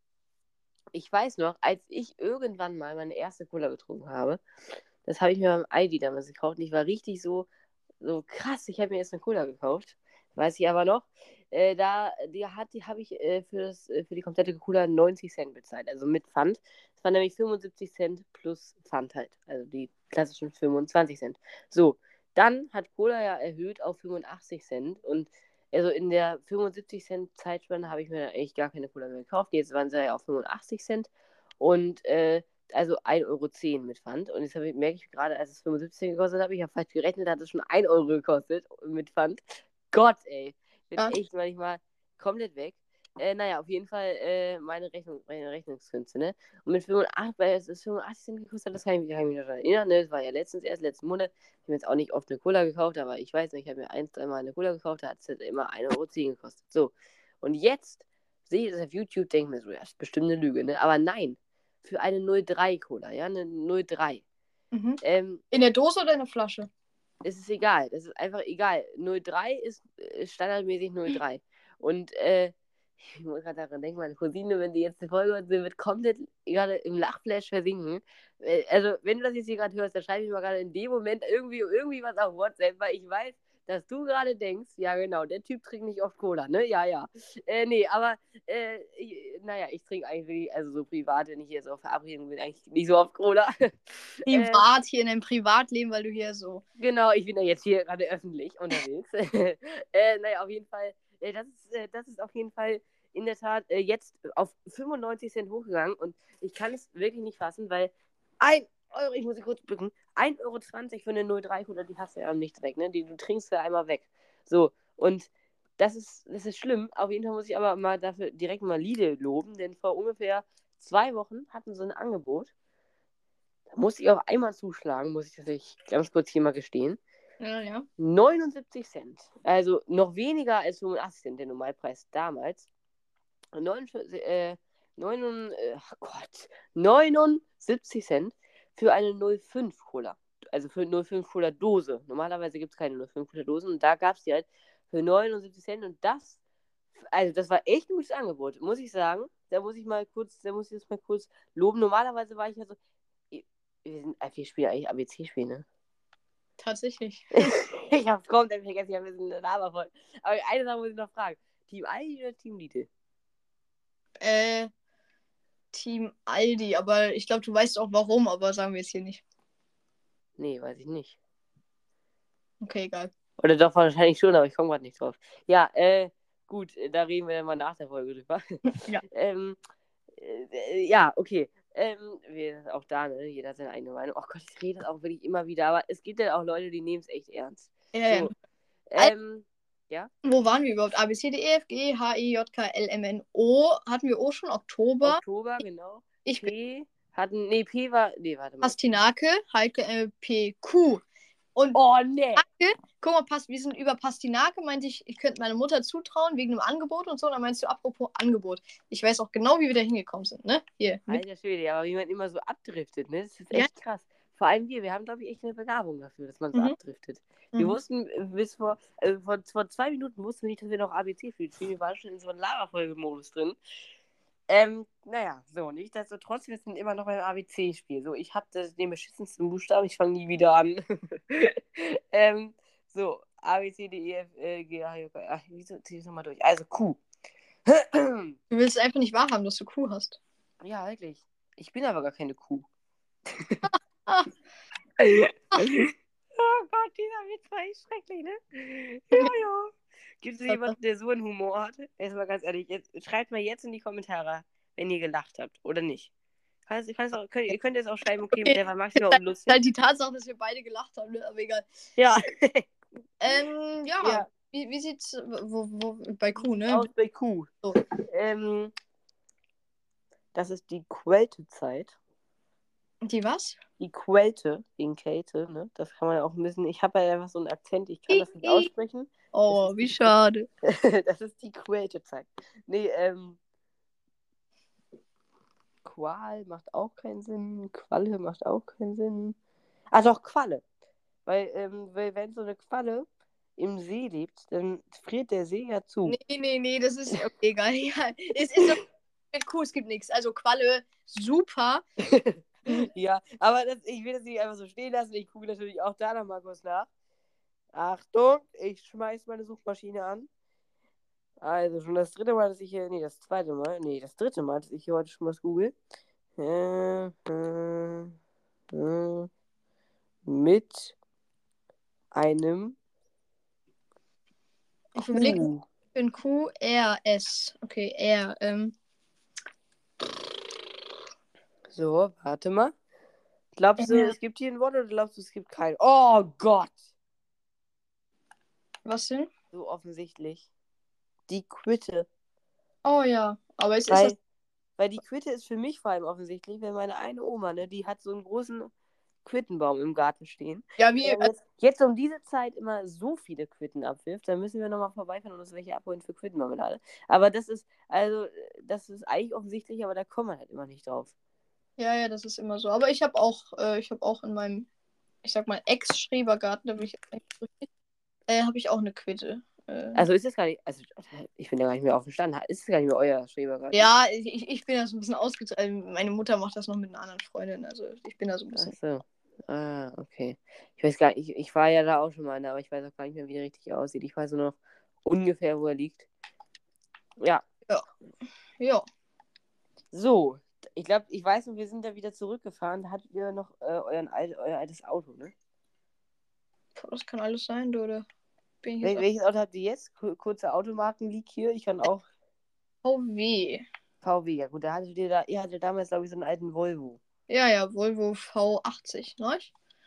S1: ich weiß noch, als ich irgendwann mal meine erste Cola getrunken habe, das habe ich mir beim Aldi damals gekauft und ich war richtig so, so krass, ich habe mir jetzt eine Cola gekauft. Weiß ich aber noch. Äh, da die hat, die habe ich äh, für, das, äh, für die komplette Cola 90 Cent bezahlt, also mit Pfand. Das waren nämlich 75 Cent plus Pfand halt, also die klassischen 25 Cent. So, dann hat Cola ja erhöht auf 85 Cent und also in der 75 Cent Zeitspanne habe ich mir echt gar keine Cola mehr gekauft. Jetzt waren sie ja auf 85 Cent und äh, also 1,10 Euro mit Pfand. Und jetzt habe ich, merke ich gerade, als es 75 Cent gekostet hat, ich habe falsch gerechnet, hat es schon 1 Euro gekostet mit Pfand. Gott, ey. Bin
S2: Ja.
S1: echt manchmal komplett weg. Äh, naja, auf jeden Fall äh, meine Rechnung, meine Rechnungskünste, ne? Und mit 85, weil es ist 85 Cent gekostet, hat, das kann ich mich, kann ich mich noch daran erinnern, ne? Das war ja letztens erst, letzten Monat. Ich habe jetzt auch nicht oft eine Cola gekauft, aber ich weiß nicht, ich habe mir ein, dreimal eine Cola gekauft, da hat es halt immer 1,10 Euro gekostet. So. Und jetzt sehe ich das auf YouTube, denke mir so, ja, das ist bestimmt eine Lüge, ne? Aber nein, für eine 03 Cola, ja, eine 03.
S2: Mhm.
S1: Ähm,
S2: In der Dose oder in der Flasche?
S1: es ist egal. Das ist einfach egal. 03 ist äh, standardmäßig 03. Und äh, ich muss gerade daran denken, meine Cousine, wenn die jetzt die Folge hört, sie wird komplett gerade im Lachflash versinken. Äh, also, wenn du das jetzt hier gerade hörst, dann schreibe ich mal gerade in dem Moment irgendwie, irgendwie was auf WhatsApp, weil ich weiß, dass du gerade denkst, ja genau, der Typ trinkt nicht oft Cola, ne? Ja, ja. Äh, nee, aber, äh, naja, ich trinke eigentlich, wirklich- also so privat, wenn ich jetzt auf Verabredung bin, eigentlich nicht so oft Cola. <laughs> Äh,
S2: Privat, hier in deinem Privatleben, weil du hier so.
S1: Genau, ich bin ja jetzt hier gerade öffentlich unterwegs. <laughs> äh, naja, auf jeden Fall, äh, das, ist, äh, das ist auf jeden Fall in der Tat äh, jetzt auf 95 Cent hochgegangen und ich kann es wirklich nicht fassen, weil ein Euro, ich muss sie kurz bücken, 1,20 Euro für eine 03 Cola, die hast du ja nichts weg, ne? Die, du trinkst ja einmal weg. So, und das ist, das ist schlimm. Auf jeden Fall muss ich aber mal dafür direkt mal Lidl loben, denn vor ungefähr zwei Wochen hatten sie ein Angebot. Da musste ich auch einmal zuschlagen, muss ich tatsächlich ganz kurz hier mal gestehen.
S2: Ja, ja.
S1: 79 Cent. Also noch weniger als 85 Cent, der Normalpreis damals. 49, äh, 9, äh, Gott, 79 Cent für eine 05 Cola. Also für eine 05 Cola Dose. Normalerweise gibt es keine 05 Cola Dosen und da gab es die halt für 79 Cent und das, also das war echt ein gutes Angebot, muss ich sagen. Da muss ich mal kurz, da muss ich jetzt mal kurz loben. Normalerweise war ich ja so, wir, sind, äh, wir spielen eigentlich ABC-Spiel, ne?
S2: Tatsächlich. <laughs>
S1: ich hab's komplett vergessen, ich hab ein bisschen Lava voll. Aber eine Sache muss ich noch fragen. Team Aldi oder Team Lidl?
S2: Äh, Team Aldi, aber ich glaube, du weißt auch warum, aber sagen wir jetzt hier nicht.
S1: Nee, weiß ich nicht.
S2: Okay, egal.
S1: Oder doch wahrscheinlich schon, aber ich komme gerade nicht drauf. Ja, äh, gut, da reden wir dann mal nach der Folge drüber. <laughs>
S2: Ja.
S1: ähm, äh, ja, okay. Ähm, wir, auch da, ne? Jeder hat seine eigene Meinung. Oh Gott, ich rede das auch wirklich immer wieder, aber es gibt ja auch Leute, die nehmen es echt ernst.
S2: Ja,
S1: So,
S2: ja.
S1: ähm,
S2: Wo waren wir überhaupt? A, B, C, D, E, F, G, H, I, J, K, L, M, N, O. Hatten wir O schon? Oktober.
S1: Oktober, genau.
S2: Ich
S1: P hatten, nee, P war, nee, warte mal.
S2: Pastinake, Heike, äh, P, Q. Und
S1: Oh, nee.
S2: guck mal, wir sind über Pastinake, meinte ich, ich könnte meiner Mutter zutrauen wegen einem Angebot und so. Dann meinst du, apropos Angebot. Ich weiß auch genau, wie wir da hingekommen sind, ne? Hier.
S1: Alter Schwede, aber wie man immer so abdriftet, ne? Das ist
S2: Ja.
S1: echt krass. Vor allem wir, wir haben, glaube ich, echt eine Begabung dafür, dass man so
S2: Mhm.
S1: abdriftet. Wir
S2: Mhm.
S1: wussten bis vor, äh, vor, vor zwei Minuten wussten wir nicht, dass wir noch ABC spielen. Wir waren schon in so einem Lava-Folge-Modus drin. Ähm, naja, so, nichtsdestotrotz, wir sind immer noch beim ABC-Spiel. So, ich habe den beschissensten Buchstaben, ich fange nie wieder an. <laughs> ähm, so, A, B, C, D, E, F, äh, G, H, J, K. Ach, wieso zieh ich nochmal durch? Also Q. <clears throat>
S2: Du willst einfach nicht wahrhaben, dass du Kuh hast.
S1: ja, wirklich. Ich bin aber gar keine Kuh. <laughs>
S2: Ah. <laughs>
S1: oh Gott, dieser Witz war echt schrecklich, ne? Ja, ja. Gibt es jemanden, der so einen Humor hat? Erstmal ganz ehrlich, jetzt, schreibt mal jetzt in die Kommentare, wenn ihr gelacht habt oder nicht. Kannst, kannst auch, könnt, ihr könnt jetzt auch schreiben, okay,
S2: Okay.
S1: der war maximal unlustig.
S2: halt die Tatsache, dass wir beide gelacht haben, ne? aber egal.
S1: Ja, <laughs>
S2: Ähm, ja.
S1: Ja.
S2: Wie, wie sieht's wo, wo, bei Kuh, ne?
S1: aus bei Q.
S2: So.
S1: Ähm, das ist die Quälte-Zeit.
S2: Die was?
S1: Die Quälte, in Kälte, ne? Das kann man ja auch ein bisschen. Ich habe ja einfach so einen Akzent, ich kann das nicht aussprechen.
S2: Oh, wie schade. <laughs>
S1: das ist die Quälte-Zeit. Nee, ähm. Qual macht auch keinen Sinn. Qualle macht auch keinen Sinn. Ah, doch, Qualle. Weil, ähm, weil wenn so eine Qualle im See lebt, dann friert der See ja zu.
S2: Nee, nee, nee, das ist okay, egal. <laughs> Ja, es ist doch mit Kuh, es gibt nichts. Also Qualle, super. <laughs> <laughs>
S1: Ja, aber das, ich will das nicht einfach so stehen lassen. Ich gucke natürlich auch da noch mal kurz nach. Achtung, ich schmeiß meine Suchmaschine an. Also schon das dritte Mal, dass ich hier, nee, das zweite Mal, nee, das dritte Mal, dass ich hier heute schon was google. Äh, äh, äh, mit einem
S2: Ich überlege
S1: Kuh.
S2: für ein Q, R, S. Okay, R. Ähm,
S1: So, warte mal. Glaubst du,
S2: Ja.
S1: es gibt hier ein Wort oder glaubst du, es gibt kein? Oh Gott!
S2: was denn?
S1: So offensichtlich. Die Quitte.
S2: Oh ja, aber es ist
S1: Weil,
S2: das.
S1: weil die Quitte ist für mich vor allem offensichtlich, weil meine eine Oma, ne, die hat so einen großen Quittenbaum im Garten stehen.
S2: Ja, wie.
S1: Jetzt, jetzt um diese Zeit immer so viele Quitten abwirft, dann müssen wir nochmal vorbeifahren und uns welche abholen für Quittenmarmelade. Aber das ist, also, das ist eigentlich offensichtlich, aber da kommt man halt immer nicht drauf.
S2: Ja, ja, das ist immer so. Aber ich habe auch, äh, ich habe auch in meinem, ich sag mal, Ex-Schrebergarten, da bin ich äh, habe ich auch eine Quitte. Äh,
S1: Also ist es gar nicht, also ich bin ja gar nicht mehr auf dem Stand. Ist es gar nicht mehr euer Schrebergarten?
S2: ja, ich, ich bin da so ein bisschen ausgezogen. Meine Mutter macht das noch mit einer anderen Freundin. Also ich bin da so ein
S1: Ach
S2: bisschen.
S1: so. Ah, okay. Ich weiß gar nicht, ich, ich war ja da auch schon mal, ne, aber ich weiß auch gar nicht mehr, wie der richtig aussieht. Ich weiß nur noch ungefähr, wo er liegt. Ja,
S2: Ja.
S1: so. Ich glaube, ich weiß noch, wir sind da wieder zurückgefahren. Da hattet ihr noch äh, euren alt, euer altes Auto, ne?
S2: Das kann alles sein, du, oder? Bin
S1: Wel welches Auto habt ihr jetzt? Ku- Kurze Automarken-Leak hier. Ich kann auch
S2: VW.
S1: VW. Ja gut, da hattet ihr da, ihr hattet damals, glaube ich, so einen alten Volvo.
S2: Ja, ja, Volvo V80, ne?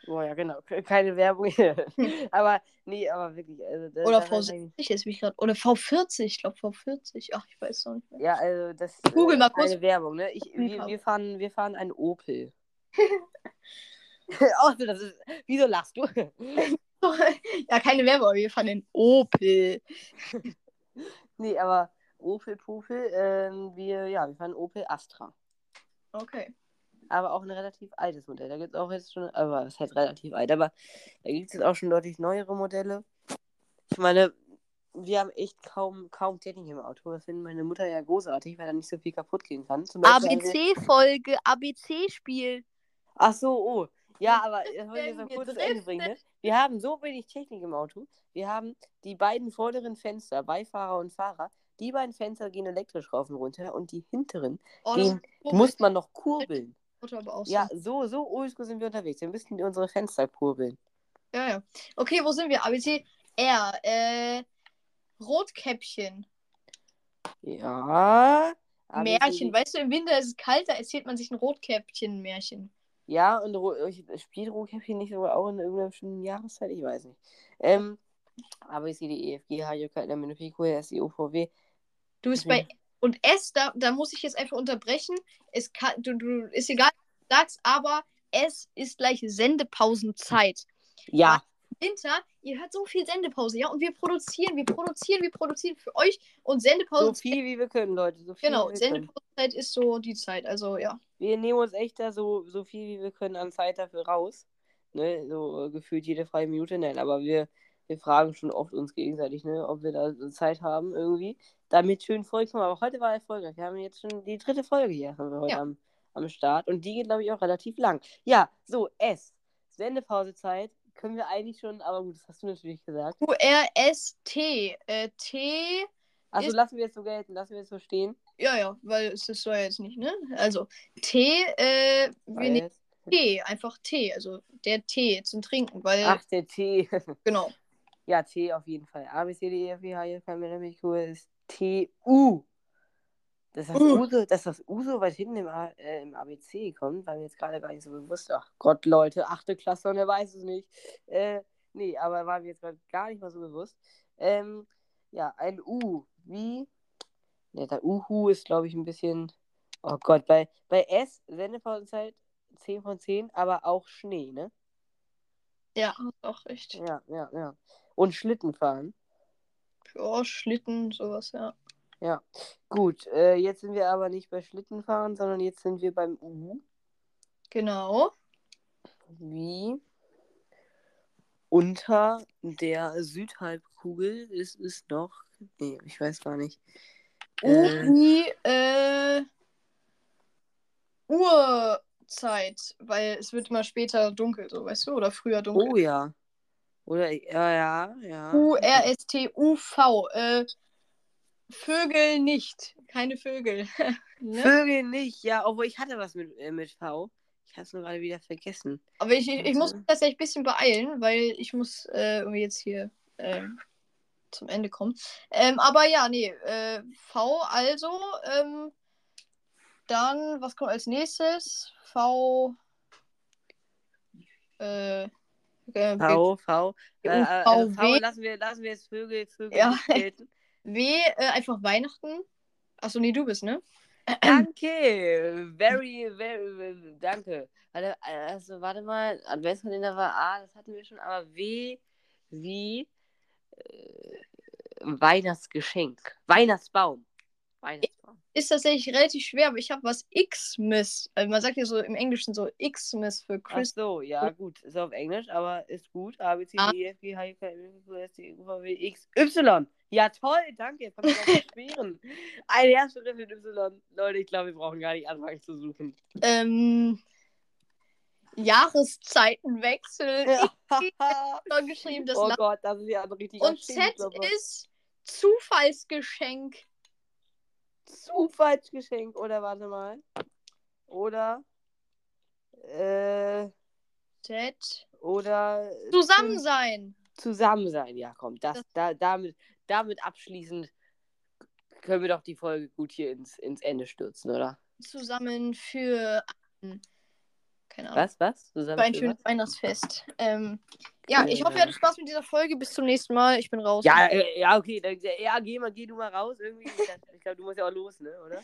S1: Oh ja, genau. Ke- Keine Werbung. <laughs> aber, nee, aber wirklich. Also, da-
S2: Oder
S1: da weiß ich-
S2: V60 jetzt bin ich gerade. Oder V40, ich glaube V40. Ach, ich weiß noch nicht mehr.
S1: Ja, also das
S2: Google
S1: äh,
S2: mal kurz.
S1: keine Werbung, ne? Ich, wir, wir, fahren, wir fahren einen Opel. <laughs> Ach so, das ist. Wieso lachst du? <laughs>
S2: ja, keine Werbung, aber wir fahren den Opel.
S1: nee, aber Opel Popel, ähm, wir, ja, wir fahren Opel Astra.
S2: Okay.
S1: Aber auch ein relativ altes Modell. Da gibt es auch jetzt schon, aber es ist halt relativ alt, aber da gibt es jetzt auch schon deutlich neuere Modelle. Ich meine, wir haben echt kaum, kaum Technik im Auto. Das findet meine Mutter ja großartig, weil da nicht so viel kaputt gehen kann.
S2: ABC-Folge, ABC-Spiel.
S1: Ach so, oh. Ja, aber das wollte ich jetzt
S2: wir
S1: kurz zu Ende bringen. Ne? Wir haben so wenig Technik im Auto. Wir haben die beiden vorderen Fenster, Beifahrer und Fahrer. Die beiden Fenster gehen elektrisch rauf und runter und die hinteren
S2: Oh,
S1: gehen, muss man noch kurbeln.
S2: Auto aber auch
S1: Ja,
S2: so.
S1: so, so oldschool sind wir unterwegs. Wir müssen unsere Fenster kurbeln.
S2: ja, ja. Okay, wo sind wir? ABC, R, äh, Rotkäppchen.
S1: Ja. aber
S2: Märchen. Weißt du, im Winter ist es kalt, da erzählt man sich ein Rotkäppchen-Märchen.
S1: Ja, und Ro- spielt Rotkäppchen nicht sogar auch in irgendeiner bestimmten Jahreszeit? Ich weiß nicht. Ähm, aber ich sehe die EFG, HJK, MNP, QRS, UVW.
S2: Du bist bei. Und S, da, da muss ich jetzt einfach unterbrechen. Es kann, du, du, ist egal, was du sagst, aber S ist gleich Sendepausenzeit.
S1: Ja,
S2: Winter, ihr hört so viel Sendepause, ja? Und wir produzieren, wir produzieren, wir produzieren für euch. Und Sendepause.
S1: so viel wie wir können, Leute. So viel
S2: genau. Sendepausenzeit ist so die Zeit. Also ja.
S1: Wir nehmen uns echt da so, so viel wie wir können an Zeit dafür raus. Ne? So äh, gefühlt jede freie Minute. Nein, aber wir, wir fragen schon oft uns gegenseitig, ne? ob wir da Zeit haben irgendwie. Damit schön vollkommen. Aber heute war erfolgreich. Wir haben jetzt schon die dritte Folge hier haben wir heute
S2: Ja.
S1: am, am Start. Und die geht, glaube ich, auch relativ lang. Ja, so, S. Sendepausezeit. können wir eigentlich schon, aber gut, das hast du natürlich gesagt.
S2: U-R-S-T. Äh, T.
S1: Also lassen wir es so gelten, lassen wir es so stehen.
S2: Ja, ja, weil es ist so jetzt nicht, ne? Also, T, äh, wir nehmen Tee, einfach Tee. Also, der Tee zum Trinken, weil,
S1: Ach, der T.
S2: genau.
S1: Ja, T auf jeden Fall. A, B, C, D, E, F, G, H, I, K, L, M, N, P, Q, R, S, T, U. Dass das,
S2: U.
S1: U so, dass das U so weit hinten im, A, äh, im ABC kommt, war mir jetzt gerade gar nicht so bewusst. Ach Gott, Leute, achte Klasse und er weiß es nicht. Äh, nee, aber war mir jetzt gerade gar nicht mal so bewusst. Ähm, ja, ein U. Wie? Ne, der Uhu ist, glaube ich, ein bisschen. Oh Gott, bei, bei S, Sendepauszeit 10 von 10, aber auch Schnee, ne?
S2: Ja, auch recht.
S1: Ja, ja, ja. Und Schlitten fahren.
S2: Ja, Schlitten, sowas, ja.
S1: Ja. Gut, äh, jetzt sind wir aber nicht bei Schlittenfahren, sondern jetzt sind wir beim U.
S2: Genau.
S1: Wie unter der Südhalbkugel ist es noch. Nee, ich weiß gar nicht.
S2: U
S1: Äh,
S2: wie, äh, Uhrzeit, weil es wird immer später dunkel, so, weißt du? Oder früher dunkel.
S1: oh ja. Oder ja, ja, ja.
S2: U-R-S-T-U-V. Äh, Vögel nicht. Keine Vögel. <laughs> ne?
S1: Vögel nicht, ja, obwohl ich hatte was mit, äh, mit V. Ich habe es nur gerade wieder vergessen.
S2: Aber ich, ich, ich muss tatsächlich ein bisschen beeilen, weil ich muss äh, irgendwie jetzt hier ähm, zum Ende kommen. Ähm, aber ja, nee, äh, V also. Ähm, dann, was kommt als nächstes? V. Äh, äh,
S1: V, V. Äh, äh,
S2: V,
S1: also V lassen wir, lassen wir jetzt Vögel, Vögel
S2: Ja.
S1: gelten. <laughs>
S2: W, äh, einfach Weihnachten. Achso, nee, du bist, ne? <clears throat>
S1: Danke. Very, very, danke. Warte, also, warte mal. Adventskalender war A, das hatten wir schon, aber W wie äh, Weihnachtsgeschenk. Weihnachtsbaum. Weihnachtsbaum.
S2: Ist tatsächlich relativ schwer, aber ich habe was Xmas. Also man sagt ja so im Englischen so Xmas für
S1: Ach
S2: Christmas.
S1: so, ja, gut. Ist auf Englisch, aber ist gut. A, B, C,
S2: Ah.
S1: D, E, F, G, H, I, K, L, M, N, O, S, T, U, V, W, X, Y. Ja, toll, danke. Jetzt kann ich auch <laughs> beschweren. Ein Herzbegriff mit Y. Leute, ich glaube, wir brauchen gar nicht anfangen zu suchen.
S2: Ähm, Jahreszeitenwechsel. Geschrieben, <laughs> das
S1: oh Gott, das ist ja ein richtiger
S2: Und Z ist Zufallsgeschenk.
S1: Zufallsgeschenk oder warte mal. Oder äh,
S2: Z.
S1: oder
S2: Zusammen sein.
S1: zusammen sein. Ja, komm, das,
S2: Das-
S1: da, damit, damit abschließend können wir doch die Folge gut hier ins, ins Ende stürzen, oder?
S2: Zusammen für. Keine Ahnung.
S1: Was, was? Zusammen
S2: Für ein schönes? Weihnachtsfest. Ähm, ja, ich hoffe, ihr
S1: Genau.
S2: hattet Spaß mit dieser Folge. Bis zum nächsten Mal. Ich bin raus.
S1: Ja, äh, ja, okay. Dann, ja, geh, mal, geh du mal raus irgendwie. Ich glaube, du musst ja auch los, ne, oder?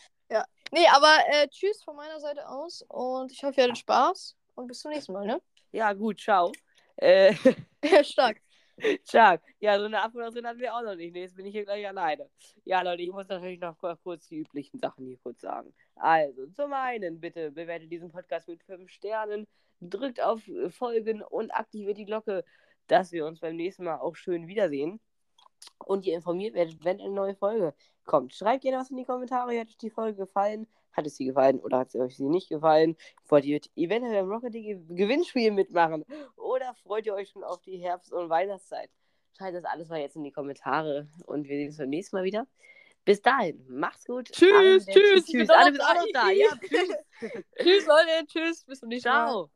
S2: Nee, aber äh, tschüss von meiner Seite aus. Und ich hoffe, ihr hattet Spaß. Und bis zum nächsten Mal, ne?
S1: Ja, gut, ciao. Äh, <laughs> <laughs>
S2: Stark. <laughs>
S1: Stark. Ja, so eine Abmoderation hatten wir auch noch nicht. Nee, jetzt bin ich hier gleich alleine. Ja, Leute, ich muss natürlich noch kur- kurz die üblichen Sachen hier kurz sagen. Also, zum einen, bitte bewertet diesen Podcast mit 5 Sternen, drückt auf Folgen und aktiviert die Glocke, dass wir uns beim nächsten Mal auch schön wiedersehen. Und ihr informiert werdet, wenn eine neue Folge kommt. Schreibt gerne was in die Kommentare. Hat euch die Folge gefallen? Hat es sie gefallen oder hat sie euch sie nicht gefallen? Wollt ihr eventuell im Rocket League Gewinnspiel mitmachen? Oder freut ihr euch schon auf die Herbst- und Weihnachtszeit? Schreibt das alles mal jetzt in die Kommentare und wir sehen uns beim nächsten Mal wieder. Bis dahin, macht's gut.
S2: Tschüss, tschüss,
S1: tschüss. Alle bist auch noch da. Ja, tschüss. <laughs>
S2: Tschüss, Leute. Tschüss. Bis zum nächsten Mal.
S1: Ciao.